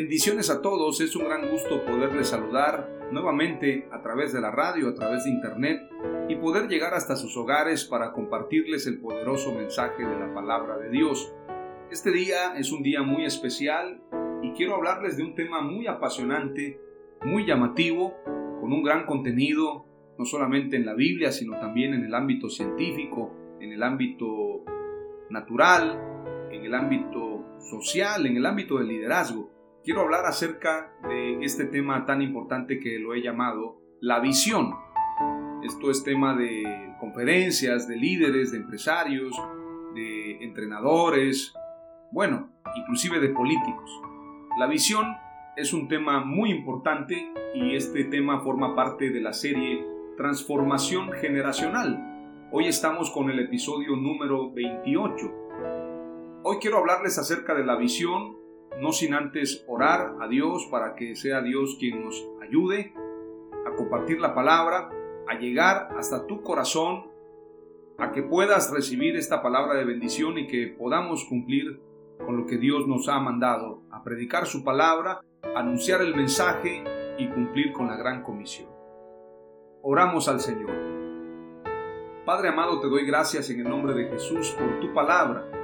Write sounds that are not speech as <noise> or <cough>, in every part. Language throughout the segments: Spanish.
Bendiciones a todos, es un gran gusto poderles saludar nuevamente a través de la radio, a través de internet y poder llegar hasta sus hogares para compartirles el poderoso mensaje de la palabra de Dios. Este día es un día muy especial y quiero hablarles de un tema muy apasionante, muy llamativo, con un gran contenido, no solamente en la Biblia, sino también en el ámbito científico, en el ámbito natural, en el ámbito social, en el ámbito del liderazgo quiero hablar acerca de este tema tan importante que lo he llamado la visión. Esto es tema de conferencias, de líderes, de empresarios, de entrenadores, bueno, inclusive de políticos. La visión es un tema muy importante y este tema forma parte de la serie Transformación Generacional. Hoy estamos con el episodio número 28. Hoy quiero hablarles acerca de la visión no sin antes orar a Dios para que sea Dios quien nos ayude a compartir la palabra, a llegar hasta tu corazón, a que puedas recibir esta palabra de bendición y que podamos cumplir con lo que Dios nos ha mandado, a predicar su palabra, anunciar el mensaje y cumplir con la gran comisión. Oramos al Señor. Padre amado, te doy gracias en el nombre de Jesús por tu palabra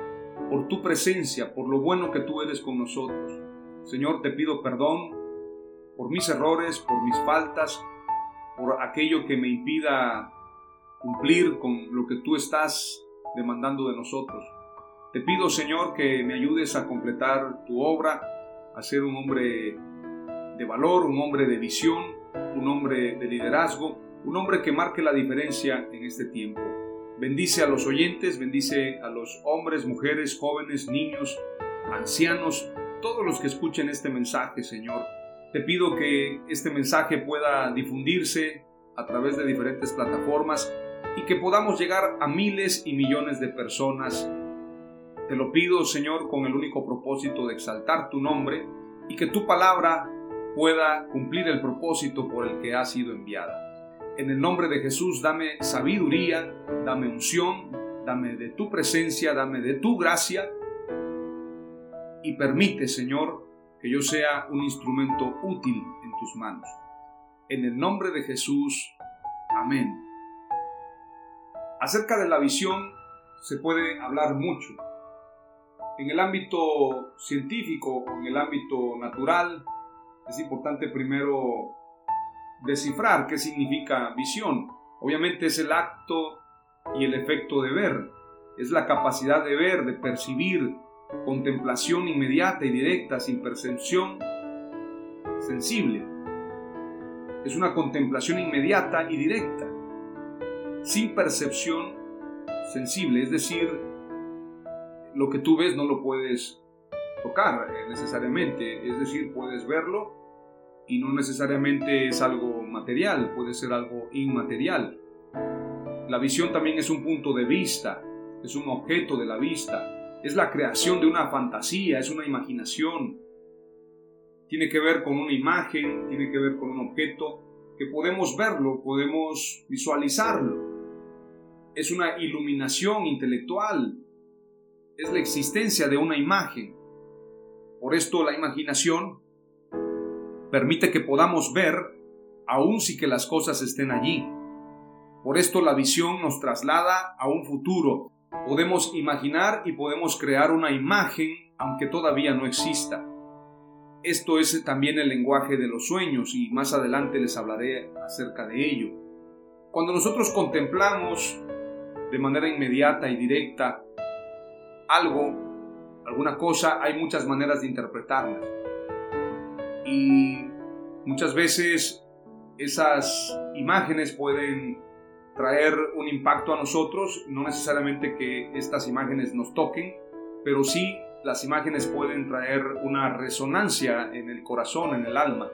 por tu presencia, por lo bueno que tú eres con nosotros. Señor, te pido perdón por mis errores, por mis faltas, por aquello que me impida cumplir con lo que tú estás demandando de nosotros. Te pido, Señor, que me ayudes a completar tu obra, a ser un hombre de valor, un hombre de visión, un hombre de liderazgo, un hombre que marque la diferencia en este tiempo. Bendice a los oyentes, bendice a los hombres, mujeres, jóvenes, niños, ancianos, todos los que escuchen este mensaje, Señor. Te pido que este mensaje pueda difundirse a través de diferentes plataformas y que podamos llegar a miles y millones de personas. Te lo pido, Señor, con el único propósito de exaltar tu nombre y que tu palabra pueda cumplir el propósito por el que ha sido enviada. En el nombre de Jesús, dame sabiduría, dame unción, dame de tu presencia, dame de tu gracia y permite, Señor, que yo sea un instrumento útil en tus manos. En el nombre de Jesús, amén. Acerca de la visión se puede hablar mucho. En el ámbito científico o en el ámbito natural, es importante primero descifrar qué significa visión. Obviamente es el acto y el efecto de ver. Es la capacidad de ver, de percibir, contemplación inmediata y directa, sin percepción sensible. Es una contemplación inmediata y directa, sin percepción sensible. Es decir, lo que tú ves no lo puedes tocar eh, necesariamente. Es decir, puedes verlo, y no necesariamente es algo material, puede ser algo inmaterial. La visión también es un punto de vista, es un objeto de la vista, es la creación de una fantasía, es una imaginación. Tiene que ver con una imagen, tiene que ver con un objeto que podemos verlo, podemos visualizarlo. Es una iluminación intelectual, es la existencia de una imagen. Por esto la imaginación permite que podamos ver aun si que las cosas estén allí. Por esto la visión nos traslada a un futuro. Podemos imaginar y podemos crear una imagen aunque todavía no exista. Esto es también el lenguaje de los sueños y más adelante les hablaré acerca de ello. Cuando nosotros contemplamos de manera inmediata y directa algo, alguna cosa, hay muchas maneras de interpretarlas. Y muchas veces esas imágenes pueden traer un impacto a nosotros, no necesariamente que estas imágenes nos toquen, pero sí las imágenes pueden traer una resonancia en el corazón, en el alma.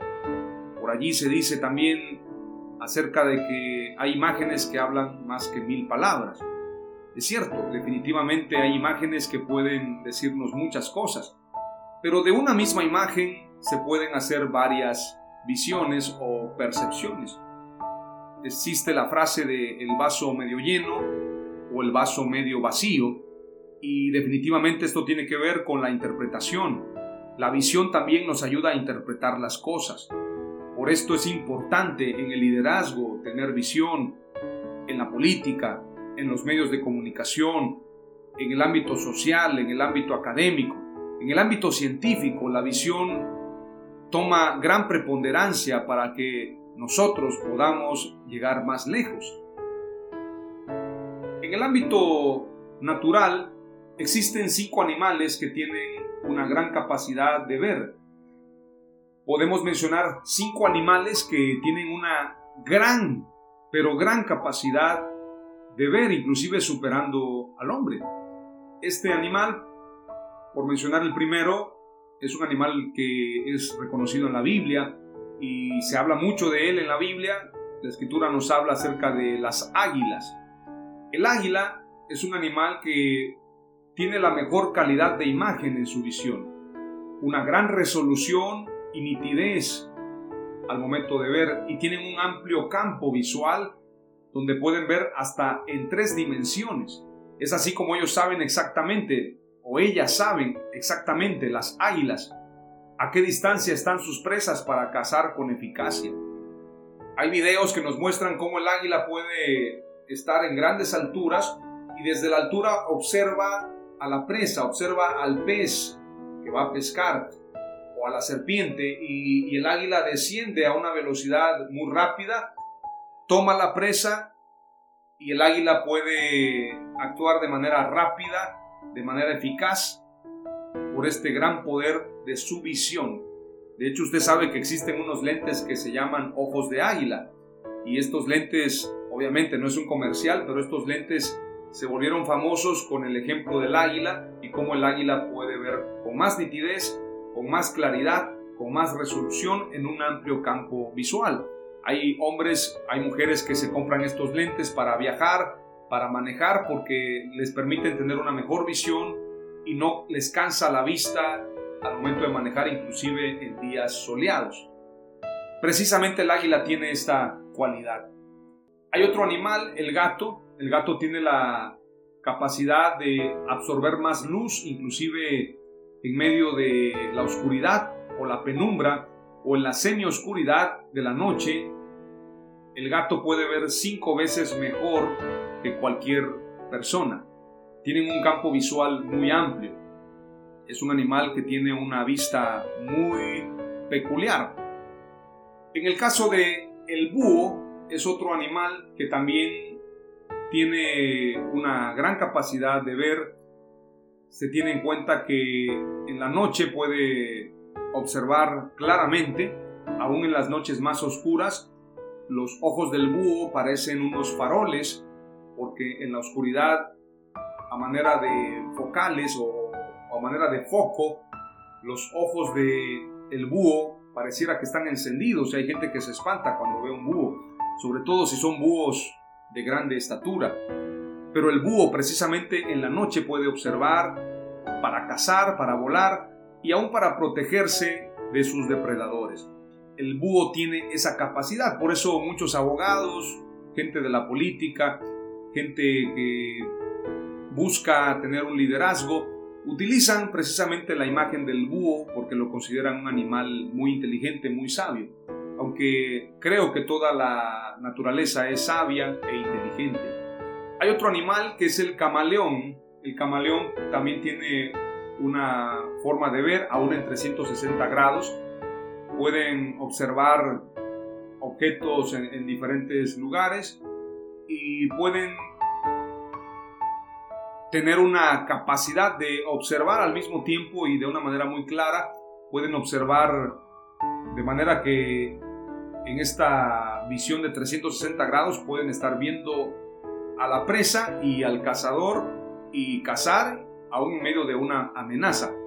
Por allí se dice también acerca de que hay imágenes que hablan más que mil palabras. Es cierto, definitivamente hay imágenes que pueden decirnos muchas cosas, pero de una misma imagen se pueden hacer varias visiones o percepciones. Existe la frase de el vaso medio lleno o el vaso medio vacío, y definitivamente esto tiene que ver con la interpretación. La visión también nos ayuda a interpretar las cosas. Por esto es importante en el liderazgo tener visión, en la política, en los medios de comunicación, en el ámbito social, en el ámbito académico, en el ámbito científico. La visión toma gran preponderancia para que nosotros podamos llegar más lejos. En el ámbito natural, Existen cinco animales que tienen una gran capacidad de ver. Podemos mencionar cinco animales que tienen una gran, pero gran capacidad de ver, inclusive superando al hombre. Este animal, por mencionar el primero, es un animal que es reconocido en la Biblia y se habla mucho de él en la Biblia. La escritura nos habla acerca de las águilas. El águila es un animal que tiene la mejor calidad de imagen en su visión, una gran resolución y nitidez al momento de ver y tienen un amplio campo visual donde pueden ver hasta en tres dimensiones. Es así como ellos saben exactamente, o ellas saben exactamente, las águilas, a qué distancia están sus presas para cazar con eficacia. Hay videos que nos muestran cómo el águila puede estar en grandes alturas y desde la altura observa a la presa, observa al pez que va a pescar o a la serpiente y, el águila desciende a una velocidad muy rápida, toma la presa y el águila puede actuar de manera rápida, de manera eficaz, por este gran poder de su visión. De hecho, usted sabe que existen unos lentes que se llaman ojos de águila. Y estos lentes, obviamente no es un comercial, pero estos lentes se volvieron famosos con el ejemplo del águila y cómo el águila puede ver con más nitidez, con más claridad, con más resolución en un amplio campo visual. Hay hombres, hay mujeres que se compran estos lentes para viajar, para manejar, porque les permiten tener una mejor visión y no les cansa la vista al momento de manejar, inclusive en días soleados. Precisamente el águila tiene esta cualidad. Hay otro animal, el gato, el gato tiene la capacidad de absorber más luz, inclusive en medio de la oscuridad o la penumbra o en la semioscuridad de la noche. El gato puede ver cinco veces mejor que cualquier persona. Tienen un campo visual muy amplio. Es un animal que tiene una vista muy peculiar. En el caso de el búho, es otro animal que también tiene una gran capacidad de ver. Se tiene en cuenta que en la noche puede observar claramente, aún en las noches más oscuras, los ojos del búho parecen unos faroles, porque en la oscuridad, a manera de focales o, a manera de foco, los ojos de el búho pareciera que están encendidos y hay gente que se espanta cuando ve un búho, sobre todo si son búhos de grande estatura. Pero el búho precisamente en la noche puede observar para cazar, para volar y aún para protegerse de sus depredadores. El búho tiene esa capacidad, por eso muchos abogados, gente de la política, gente que busca tener un liderazgo, Utilizan precisamente la imagen del búho porque lo consideran un animal muy inteligente, muy sabio, aunque creo que toda la naturaleza es sabia e inteligente. Hay otro animal que es el camaleón. El camaleón también tiene una forma de ver aún en 360 grados. Pueden observar objetos en, en diferentes lugares y pueden tener una capacidad de observar al mismo tiempo y de una manera muy clara. Pueden observar de manera que en esta visión de 360 grados pueden estar viendo a la presa y al cazador y cazar aún en medio de una amenaza.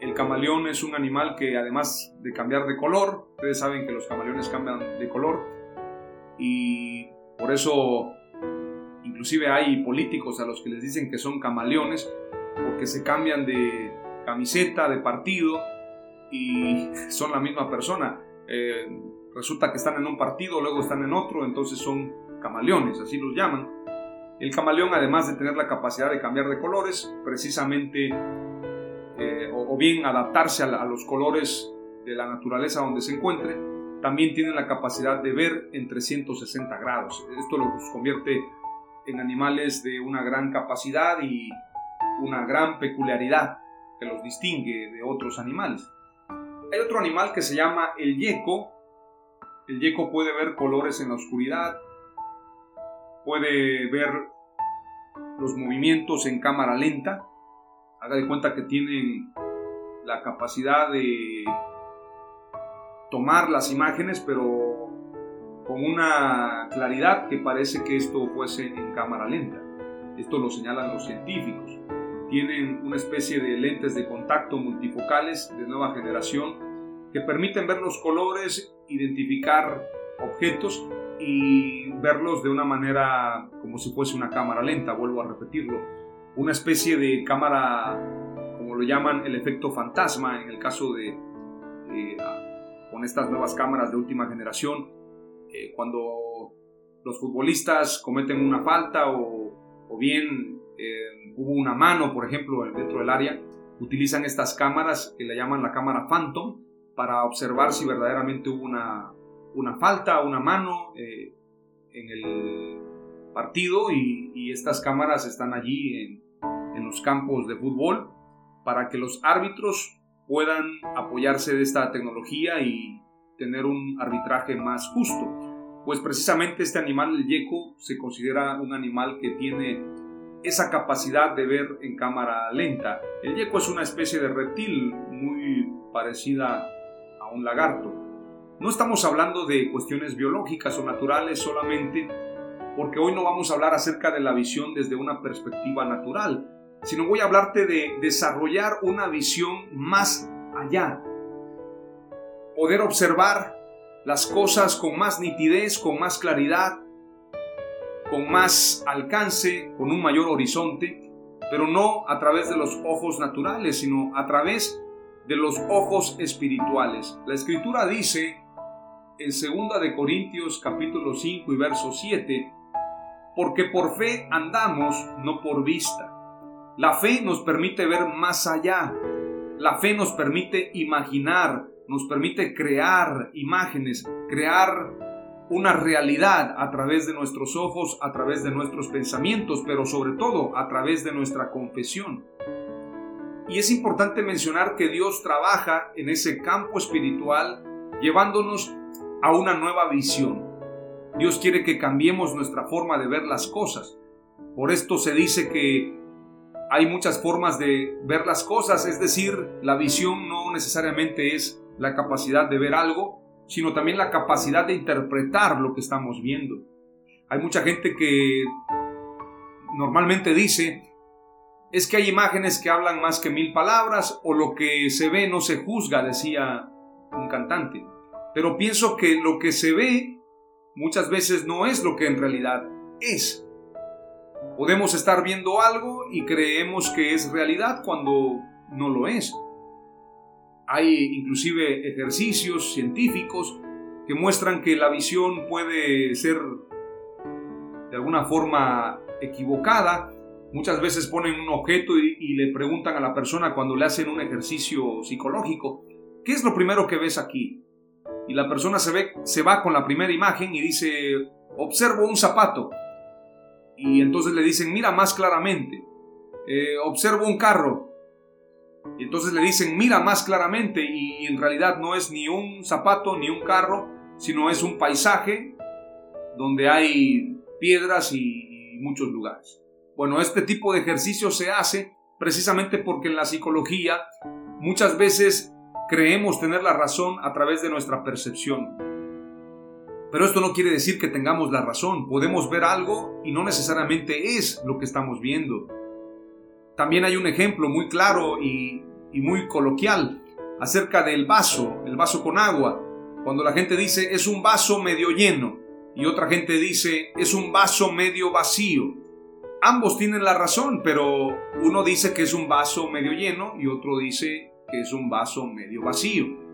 El camaleón es un animal que además de cambiar de color, ustedes saben que los camaleones cambian de color y por eso Inclusive hay políticos a los que les dicen que son camaleones porque se cambian de camiseta, de partido y <laughs> son la misma persona. Eh, resulta que están en un partido, luego están en otro, entonces son camaleones, así los llaman. El camaleón, además de tener la capacidad de cambiar de colores, precisamente, eh, o, bien adaptarse a, a, los colores de la naturaleza donde se encuentre, también tiene la capacidad de ver en 360 grados. Esto los convierte en animales de una gran capacidad y una gran peculiaridad que los distingue de otros animales. Hay otro animal que se llama el yeco. El yeco puede ver colores en la oscuridad, puede ver los movimientos en cámara lenta. Haga de cuenta que tienen la capacidad de tomar las imágenes, pero con una claridad que parece que esto fuese en cámara lenta. Esto lo señalan los científicos. Tienen una especie de lentes de contacto multifocales de nueva generación que permiten ver los colores, identificar objetos y verlos de una manera como si fuese una cámara lenta, vuelvo a repetirlo. Una especie de cámara, como lo llaman, el efecto fantasma en el caso de, eh, con estas nuevas cámaras de última generación, eh, cuando los futbolistas cometen una falta o, bien eh, hubo una mano, por ejemplo, dentro del área, utilizan estas cámaras que le llaman la cámara Phantom para observar si verdaderamente hubo una, una falta, una mano eh, en el partido y, estas cámaras están allí en, en los campos de fútbol para que los árbitros puedan apoyarse de esta tecnología y tener un arbitraje más justo. Pues precisamente este animal, el yeco, se considera un animal que tiene esa capacidad de ver en cámara lenta. El yeco es una especie de reptil muy parecida a un lagarto. No estamos hablando de cuestiones biológicas o naturales solamente porque hoy no vamos a hablar acerca de la visión desde una perspectiva natural, sino voy a hablarte de desarrollar una visión más allá, poder observar las cosas con más nitidez, con más claridad, con más alcance, con un mayor horizonte, pero no a través de los ojos naturales, sino a través de los ojos espirituales. La escritura dice en 2 de Corintios capítulo 5 y verso 7, porque por fe andamos, no por vista. La fe nos permite ver más allá, la fe nos permite imaginar, nos permite crear imágenes, crear una realidad a través de nuestros ojos, a través de nuestros pensamientos, pero sobre todo a través de nuestra confesión. Y es importante mencionar que Dios trabaja en ese campo espiritual llevándonos a una nueva visión. Dios quiere que cambiemos nuestra forma de ver las cosas. Por esto se dice que hay muchas formas de ver las cosas, es decir, la visión no necesariamente es la capacidad de ver algo, sino también la capacidad de interpretar lo que estamos viendo. Hay mucha gente que normalmente dice, es que hay imágenes que hablan más que mil palabras o lo que se ve no se juzga, decía un cantante. Pero pienso que lo que se ve muchas veces no es lo que en realidad es. Podemos estar viendo algo y creemos que es realidad cuando no lo es. Hay inclusive ejercicios científicos que muestran que la visión puede ser de alguna forma equivocada Muchas veces ponen un objeto y, le preguntan a la persona cuando le hacen un ejercicio psicológico, ¿qué es lo primero que ves aquí? Y la persona se, ve, se va con la primera imagen y dice, observo un zapato. Y entonces le dicen, mira más claramente. Eh, observo un carro. Y entonces le dicen, mira más claramente. Y, en realidad no es ni un zapato ni un carro, sino es un paisaje donde hay piedras y, y muchos lugares. Bueno, este tipo de ejercicio se hace precisamente porque en la psicología muchas veces creemos tener la razón a través de nuestra percepción. Pero esto no quiere decir que tengamos la razón. Podemos ver algo y no necesariamente es lo que estamos viendo. También hay un ejemplo muy claro y, muy coloquial acerca del vaso, el vaso con agua. Cuando la gente dice es un vaso medio lleno y otra gente dice es un vaso medio vacío. Ambos tienen la razón, pero uno dice que es un vaso medio lleno y otro dice que es un vaso medio vacío.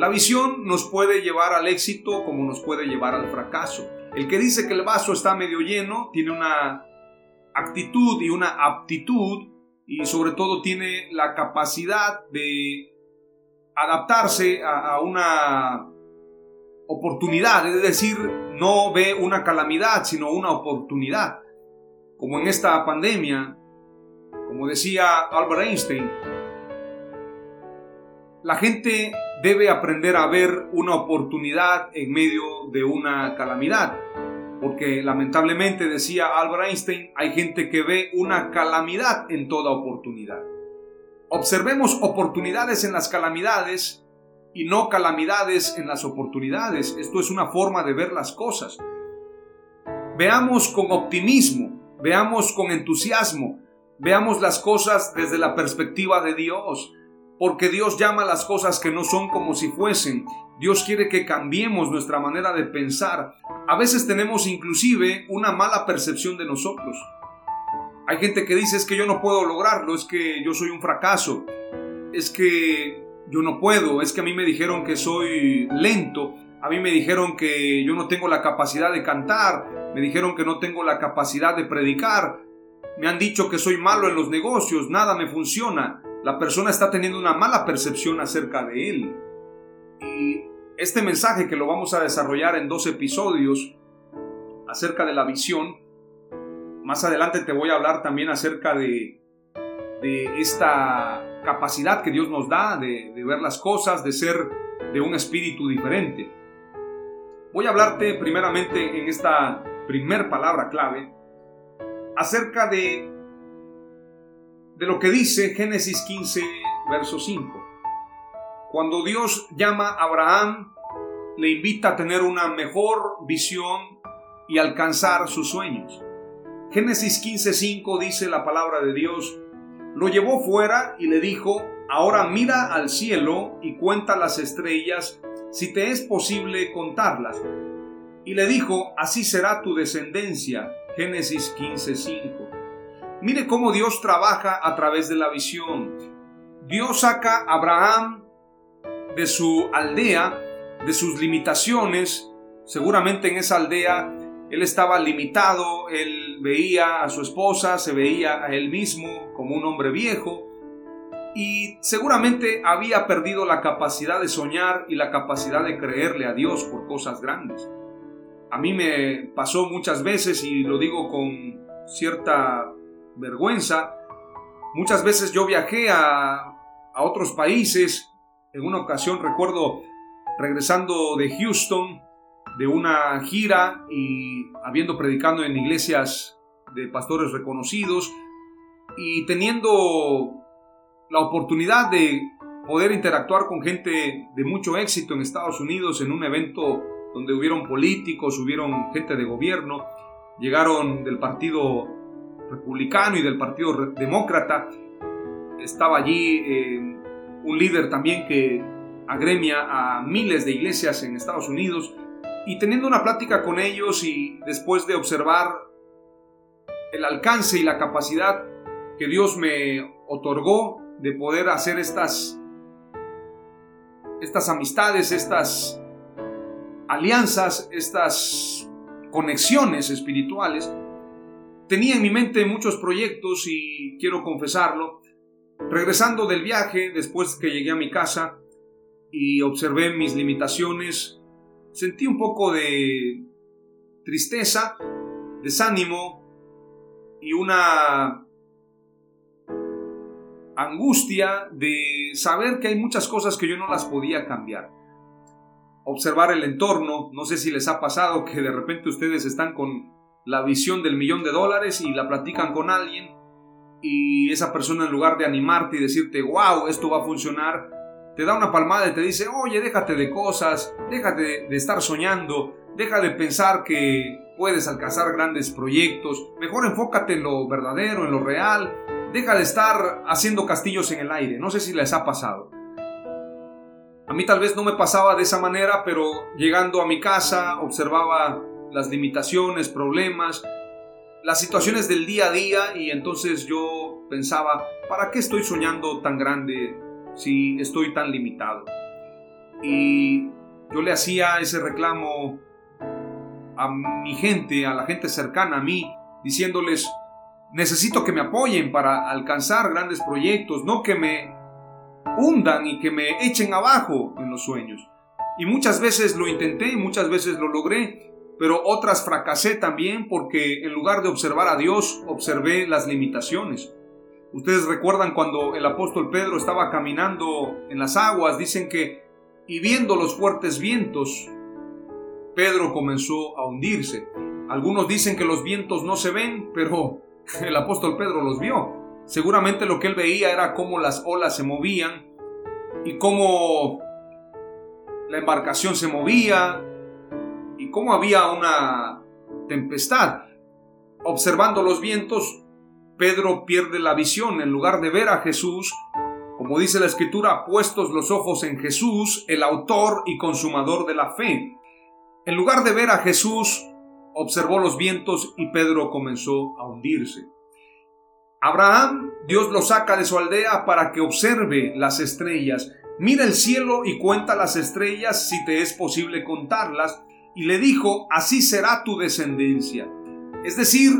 La visión nos puede llevar al éxito como nos puede llevar al fracaso. El que dice que el vaso está medio lleno tiene una actitud y una aptitud y sobre todo tiene la capacidad de adaptarse a, una oportunidad, es decir, no ve una calamidad, sino una oportunidad. Como en esta pandemia, como decía Albert Einstein, la gente debe aprender a ver una oportunidad en medio de una calamidad. Porque lamentablemente, decía Albert Einstein, hay gente que ve una calamidad en toda oportunidad. Observemos oportunidades en las calamidades y no calamidades en las oportunidades. Esto es una forma de ver las cosas. Veamos con optimismo, veamos con entusiasmo, veamos las cosas desde la perspectiva de Dios porque Dios llama las cosas que no son como si fuesen. Dios quiere que cambiemos nuestra manera de pensar. A veces tenemos inclusive una mala percepción de nosotros. Hay gente que dice es que yo no puedo lograrlo, es que yo soy un fracaso, es que yo no puedo, es que a mí me dijeron que soy lento, a mí me dijeron que yo no tengo la capacidad de cantar, me dijeron que no tengo la capacidad de predicar, me han dicho que soy malo en los negocios, nada me funciona la persona está teniendo una mala percepción acerca de él. Y este mensaje que lo vamos a desarrollar en dos episodios acerca de la visión, más adelante te voy a hablar también acerca de, de esta capacidad que Dios nos da de, de ver las cosas, de ser de un espíritu diferente. Voy a hablarte primeramente en esta primer palabra clave acerca de de lo que dice Génesis 15, verso 5. Cuando Dios llama a Abraham, le invita a tener una mejor visión y alcanzar sus sueños. Génesis 5 dice la palabra de Dios, lo llevó fuera y le dijo, ahora mira al cielo y cuenta las estrellas, si te es posible contarlas. Y le dijo, así será tu descendencia. Génesis 5 Mire cómo Dios trabaja a través de la visión. Dios saca a Abraham de su aldea, de sus limitaciones. Seguramente en esa aldea él estaba limitado, él veía a su esposa, se veía a él mismo como un hombre viejo y seguramente había perdido la capacidad de soñar y la capacidad de creerle a Dios por cosas grandes. A mí me pasó muchas veces y lo digo con cierta vergüenza. Muchas veces yo viajé a, a otros países. En una ocasión recuerdo regresando de Houston de una gira y habiendo predicado en iglesias de pastores reconocidos y teniendo la oportunidad de poder interactuar con gente de mucho éxito en Estados Unidos en un evento donde hubieron políticos, hubieron gente de gobierno, llegaron del partido republicano y del Partido Demócrata. Estaba allí eh, un líder también que agremia a miles de iglesias en Estados Unidos y teniendo una plática con ellos y después de observar el alcance y la capacidad que Dios me otorgó de poder hacer estas estas amistades, estas alianzas, estas conexiones espirituales, tenía en mi mente muchos proyectos y quiero confesarlo. Regresando del viaje, después que llegué a mi casa y observé mis limitaciones, sentí un poco de tristeza, desánimo y una angustia de saber que hay muchas cosas que yo no las podía cambiar. Observar el entorno, no sé si les ha pasado que de repente ustedes están con la visión del millón de dólares y la platican con alguien y esa persona en lugar de animarte y decirte, wow, esto va a funcionar, te da una palmada y te dice, oye, déjate de cosas, déjate de estar soñando, deja de pensar que puedes alcanzar grandes proyectos, mejor enfócate en lo verdadero, en lo real, deja de estar haciendo castillos en el aire, no sé si les ha pasado. A mí tal vez no me pasaba de esa manera, pero llegando a mi casa observaba las limitaciones, problemas, las situaciones del día a día y entonces yo pensaba, ¿para qué estoy soñando tan grande si estoy tan limitado? Y yo le hacía ese reclamo a mi gente, a la gente cercana a mí, diciéndoles, necesito que me apoyen para alcanzar grandes proyectos, no que me hundan y que me echen abajo en los sueños. Y muchas veces lo intenté, muchas veces lo logré, pero otras fracasé también porque en lugar de observar a Dios, observé las limitaciones. Ustedes recuerdan cuando el apóstol Pedro estaba caminando en las aguas, dicen que, y viendo los fuertes vientos, Pedro comenzó a hundirse. Algunos dicen que los vientos no se ven, pero <laughs> el apóstol Pedro los vio. Seguramente lo que él veía era cómo las olas se movían y cómo la embarcación se movía, cómo había una tempestad. Observando los vientos, Pedro pierde la visión. En lugar de ver a Jesús, como dice la escritura, puestos los ojos en Jesús, el autor y consumador de la fe. En lugar de ver a Jesús, observó los vientos y Pedro comenzó a hundirse. Abraham, Dios lo saca de su aldea para que observe las estrellas. Mira el cielo y cuenta las estrellas si te es posible contarlas y le dijo, así será tu descendencia. Es decir,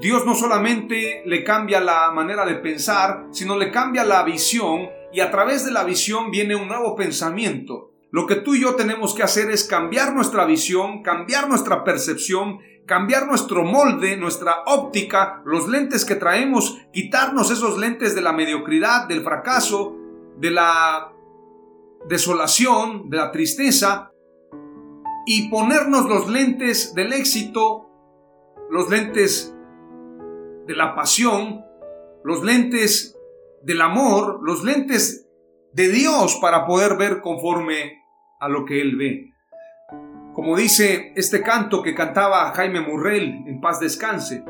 Dios no solamente le cambia la manera de pensar, sino le cambia la visión y a través de la visión viene un nuevo pensamiento. Lo que tú y yo tenemos que hacer es cambiar nuestra visión, cambiar nuestra percepción, cambiar nuestro molde, nuestra óptica, los lentes que traemos, quitarnos esos lentes de la mediocridad, del fracaso, de la desolación, de la tristeza y ponernos los lentes del éxito, los lentes de la pasión, los lentes del amor, los lentes de Dios para poder ver conforme a lo que Él ve. Como dice este canto que cantaba Jaime Murrell, en paz descanse,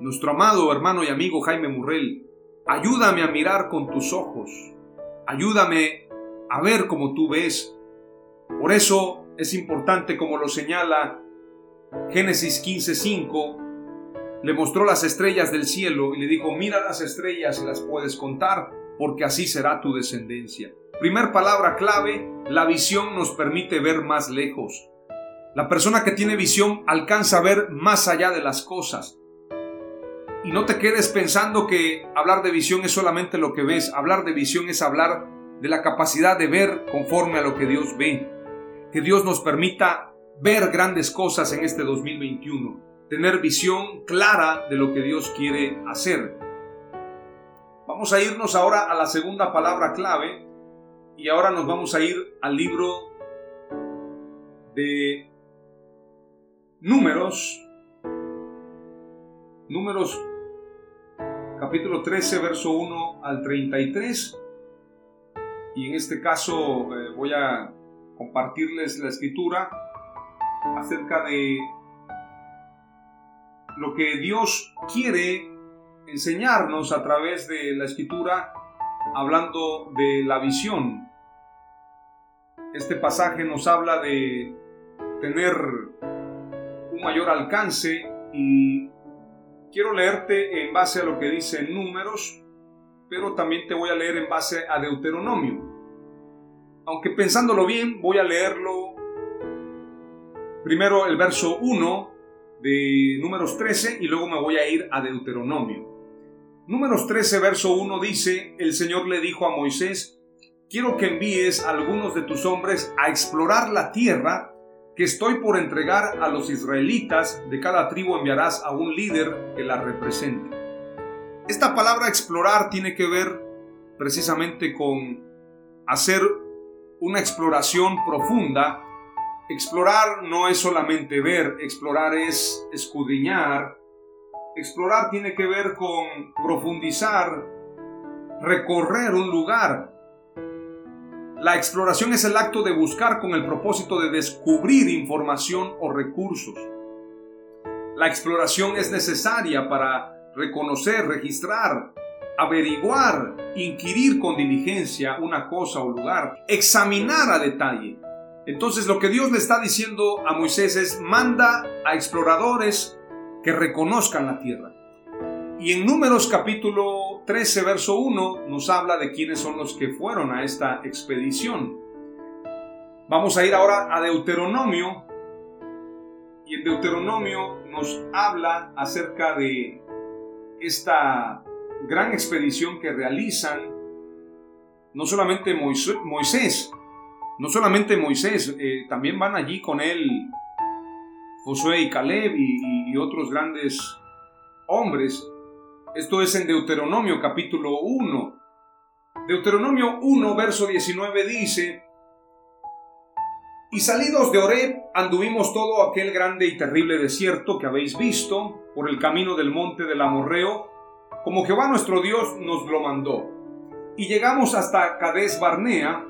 nuestro amado hermano y amigo Jaime Murrell, ayúdame a mirar con tus ojos, ayúdame a ver como tú ves. Por eso es importante como lo señala Génesis 15:5, le mostró las estrellas del cielo y le dijo, mira las estrellas y las puedes contar, porque así será tu descendencia. Primer palabra clave, la visión nos permite ver más lejos. La persona que tiene visión alcanza a ver más allá de las cosas. Y no te quedes pensando que hablar de visión es solamente lo que ves. Hablar de visión es hablar de la capacidad de ver conforme a lo que Dios ve que Dios nos permita ver grandes cosas en este 2021, tener visión clara de lo que Dios quiere hacer. Vamos a irnos ahora a la segunda palabra clave y ahora nos vamos a ir al libro de números, números capítulo 13, verso 1 al 33. Y en este caso eh, voy a compartirles la escritura acerca de lo que Dios quiere enseñarnos a través de la escritura hablando de la visión. Este pasaje nos habla de tener un mayor alcance y quiero leerte en base a lo que dice Números, pero también te voy a leer en base a Deuteronomio aunque pensándolo bien, voy a leerlo primero el verso 1 de números 13 y luego me voy a ir a Deuteronomio. Números 13, verso 1 dice, el Señor le dijo a Moisés, quiero que envíes algunos de tus hombres a explorar la tierra que estoy por entregar a los israelitas, de cada tribu enviarás a un líder que la represente. Esta palabra explorar tiene que ver precisamente con hacer una exploración profunda. Explorar no es solamente ver, explorar es escudriñar. Explorar tiene que ver con profundizar, recorrer un lugar, la exploración es el acto de buscar con el propósito de descubrir información o recursos. La exploración es necesaria para reconocer, registrar, averiguar, inquirir con diligencia una cosa o lugar, examinar a detalle. Entonces lo que Dios le está diciendo a Moisés es, manda a exploradores que reconozcan la tierra. Y en Números capítulo 13, verso 1, nos habla de quiénes son los que fueron a esta expedición. Vamos a ir ahora a Deuteronomio. Y en Deuteronomio nos habla acerca de esta gran expedición que realizan no solamente Moisés, no solamente Moisés, eh, también van allí con él Josué y Caleb y otros grandes hombres esto es en Deuteronomio capítulo 1. Deuteronomio 1, verso 19 dice, Y salidos de Oreb anduvimos todo aquel grande y terrible desierto que habéis visto por el camino del monte del Amorreo, como Jehová nuestro Dios nos lo mandó. Y llegamos hasta Cades Barnea,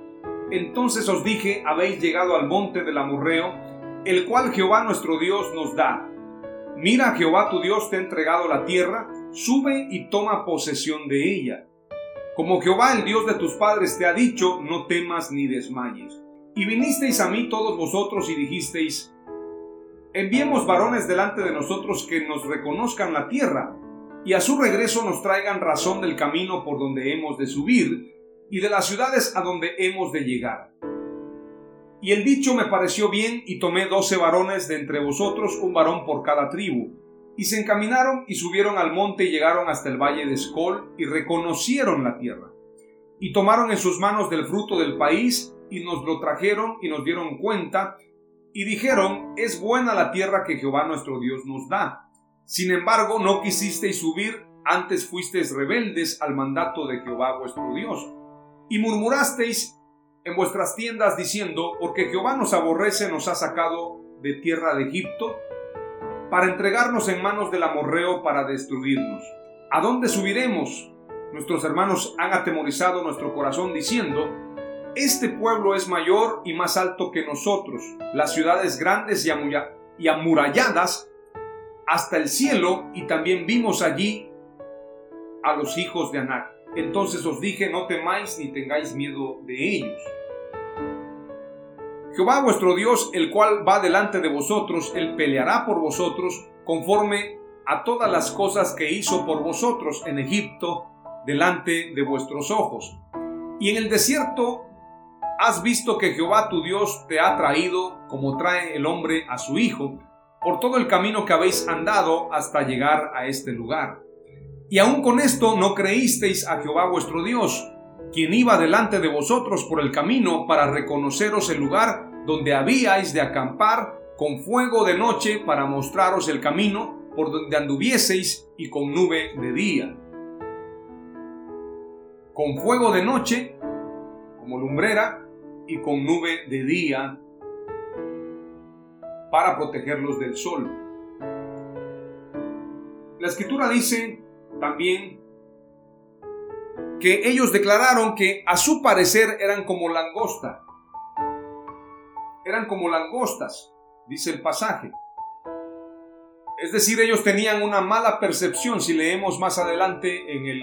entonces os dije, habéis llegado al monte del Amorreo, el cual Jehová nuestro Dios nos da. Mira, Jehová tu Dios te ha entregado la tierra, sube y toma posesión de ella. Como Jehová el Dios de tus padres te ha dicho, no temas ni desmayes. Y vinisteis a mí todos vosotros y dijisteis, enviemos varones delante de nosotros que nos reconozcan la tierra, y a su regreso nos traigan razón del camino por donde hemos de subir, y de las ciudades a donde hemos de llegar. Y el dicho me pareció bien, y tomé doce varones de entre vosotros, un varón por cada tribu, y se encaminaron y subieron al monte y llegaron hasta el valle de Escol y reconocieron la tierra. Y tomaron en sus manos del fruto del país y nos lo trajeron y nos dieron cuenta y dijeron, es buena la tierra que Jehová nuestro Dios nos da. Sin embargo, no quisisteis subir, antes fuisteis rebeldes al mandato de Jehová vuestro Dios. Y murmurasteis en vuestras tiendas diciendo, porque Jehová nos aborrece, nos ha sacado de tierra de Egipto, para entregarnos en manos del amorreo para destruirnos. ¿A dónde subiremos? Nuestros hermanos han atemorizado nuestro corazón diciendo, Este pueblo es mayor y más alto que nosotros, las ciudades grandes y amuralladas hasta el cielo, y también vimos allí a los hijos de Anac. Entonces os dije, no temáis ni tengáis miedo de ellos. Jehová vuestro Dios, el cual va delante de vosotros, él peleará por vosotros conforme a todas las cosas que hizo por vosotros en Egipto delante de vuestros ojos. Y en el desierto has visto que Jehová tu Dios te ha traído como trae el hombre a su hijo, por todo el camino que habéis andado hasta llegar a este lugar. Y aun con esto no creísteis a Jehová vuestro Dios, quien iba delante de vosotros por el camino para reconoceros el lugar donde habíais de acampar con fuego de noche para mostraros el camino por donde anduvieseis y con nube de día. Con fuego de noche, como lumbrera, y con nube de día para protegerlos del sol. La escritura dice también que ellos declararon que a su parecer eran como langosta. Eran como langostas, dice el pasaje. Es decir, ellos tenían una mala percepción. Si leemos más adelante en el,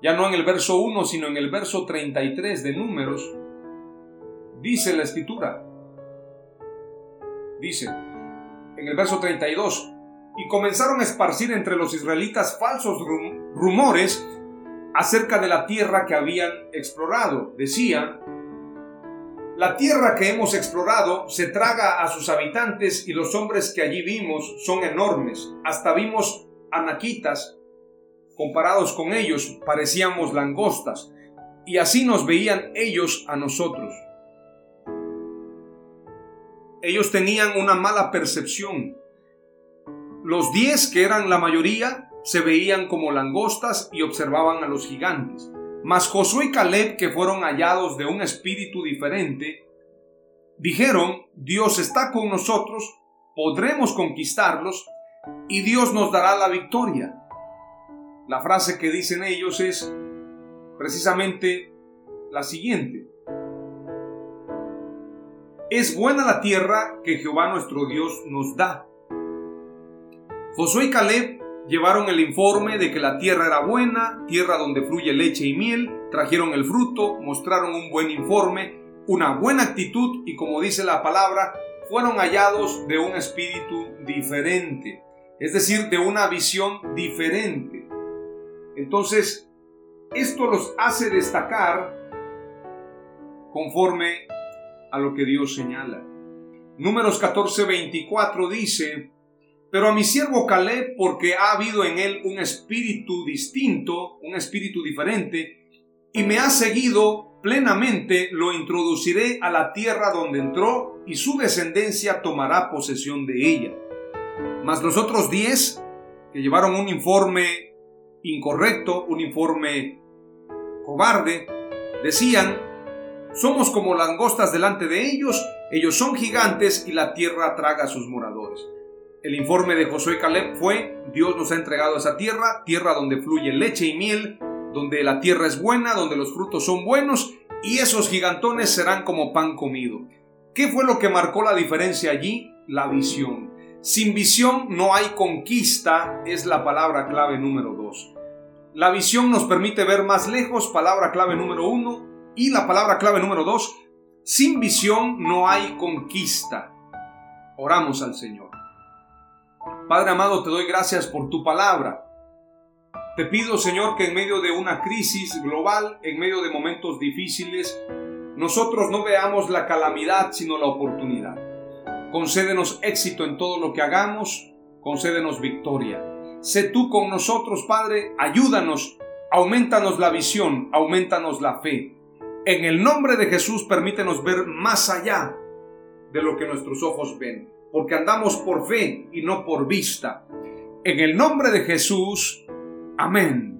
ya no en el verso 1, sino en el verso 33 de Números, dice la escritura. Dice, en el verso 32, y comenzaron a esparcir entre los israelitas falsos rumores acerca de la tierra que habían explorado. Decían, La tierra que hemos explorado se traga a sus habitantes y los hombres que allí vimos son enormes. Hasta vimos anaquitas. Comparados con ellos parecíamos langostas y así nos veían ellos a nosotros. Ellos tenían una mala percepción. Los diez, que eran la mayoría, se veían como langostas y observaban a los gigantes. Mas Josué y Caleb, que fueron hallados de un espíritu diferente, dijeron, Dios está con nosotros, podremos conquistarlos y Dios nos dará la victoria. La frase que dicen ellos es precisamente la siguiente. Es buena la tierra que Jehová nuestro Dios nos da. Josué y Caleb Llevaron el informe de que la tierra era buena, tierra donde fluye leche y miel, trajeron el fruto, mostraron un buen informe, una buena actitud y como dice la palabra, fueron hallados de un espíritu diferente, es decir, de una visión diferente. Entonces, esto los hace destacar conforme a lo que Dios señala. Números 14:24 dice, pero a mi siervo Caleb, porque ha habido en él un espíritu distinto, un espíritu diferente, y me ha seguido plenamente, lo introduciré a la tierra donde entró, y su descendencia tomará posesión de ella. Mas los otros diez, que llevaron un informe incorrecto, un informe cobarde, decían, somos como langostas delante de ellos, ellos son gigantes y la tierra traga a sus moradores. El informe de Josué Caleb fue, Dios nos ha entregado esa tierra, tierra donde fluye leche y miel, donde la tierra es buena, donde los frutos son buenos, y esos gigantones serán como pan comido. ¿Qué fue lo que marcó la diferencia allí? La visión. Sin visión no hay conquista, es la palabra clave número dos. La visión nos permite ver más lejos, palabra clave número uno, y la palabra clave número dos, sin visión no hay conquista. Oramos al Señor. Padre amado, te doy gracias por tu palabra. Te pido, Señor, que en medio de una crisis global, en medio de momentos difíciles, nosotros no veamos la calamidad, sino la oportunidad. Concédenos éxito en todo lo que hagamos, concédenos victoria. Sé tú con nosotros, Padre, ayúdanos, aumentanos la visión, aumentanos la fe. En el nombre de Jesús, permítenos ver más allá de lo que nuestros ojos ven porque andamos por fe y no por vista. En el nombre de Jesús, amén.